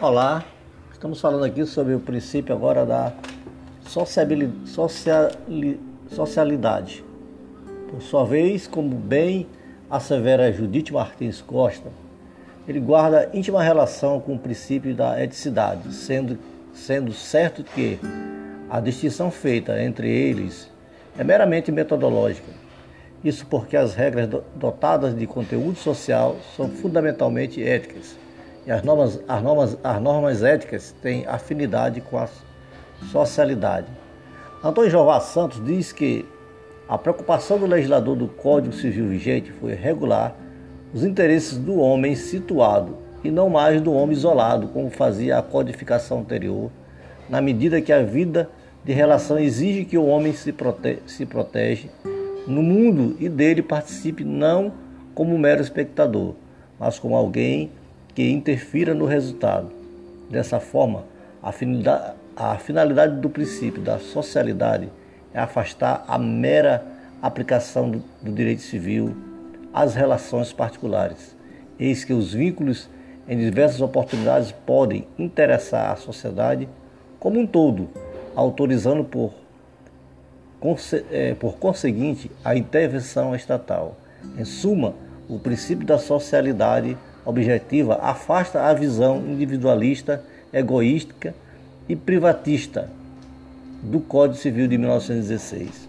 Olá, estamos falando aqui sobre o princípio agora da socialidade. Por sua vez, como bem assevera Judite Martins Costa, ele guarda íntima relação com o princípio da eticidade, sendo, sendo certo que a distinção feita entre eles é meramente metodológica. Isso porque as regras dotadas de conteúdo social são fundamentalmente éticas e as normas, as normas, as normas éticas têm afinidade com a socialidade. Antônio Jová Santos diz que a preocupação do legislador do Código Civil vigente foi regular os interesses do homem situado e não mais do homem isolado, como fazia a codificação anterior, na medida que a vida de relação exige que o homem se, prote se protege no mundo e dele participe não como mero espectador, mas como alguém que interfira no resultado. Dessa forma, a finalidade, do princípio da socialidade é afastar a mera aplicação do, do direito civil às relações particulares. Eis que os vínculos em diversas oportunidades podem interessar a sociedade como um todo, autorizando por, é, por conseguinte a intervenção estatal. Em suma, o princípio da socialidade objetiva afasta a visão individualista, egoística e privatista do Código Civil de 1916.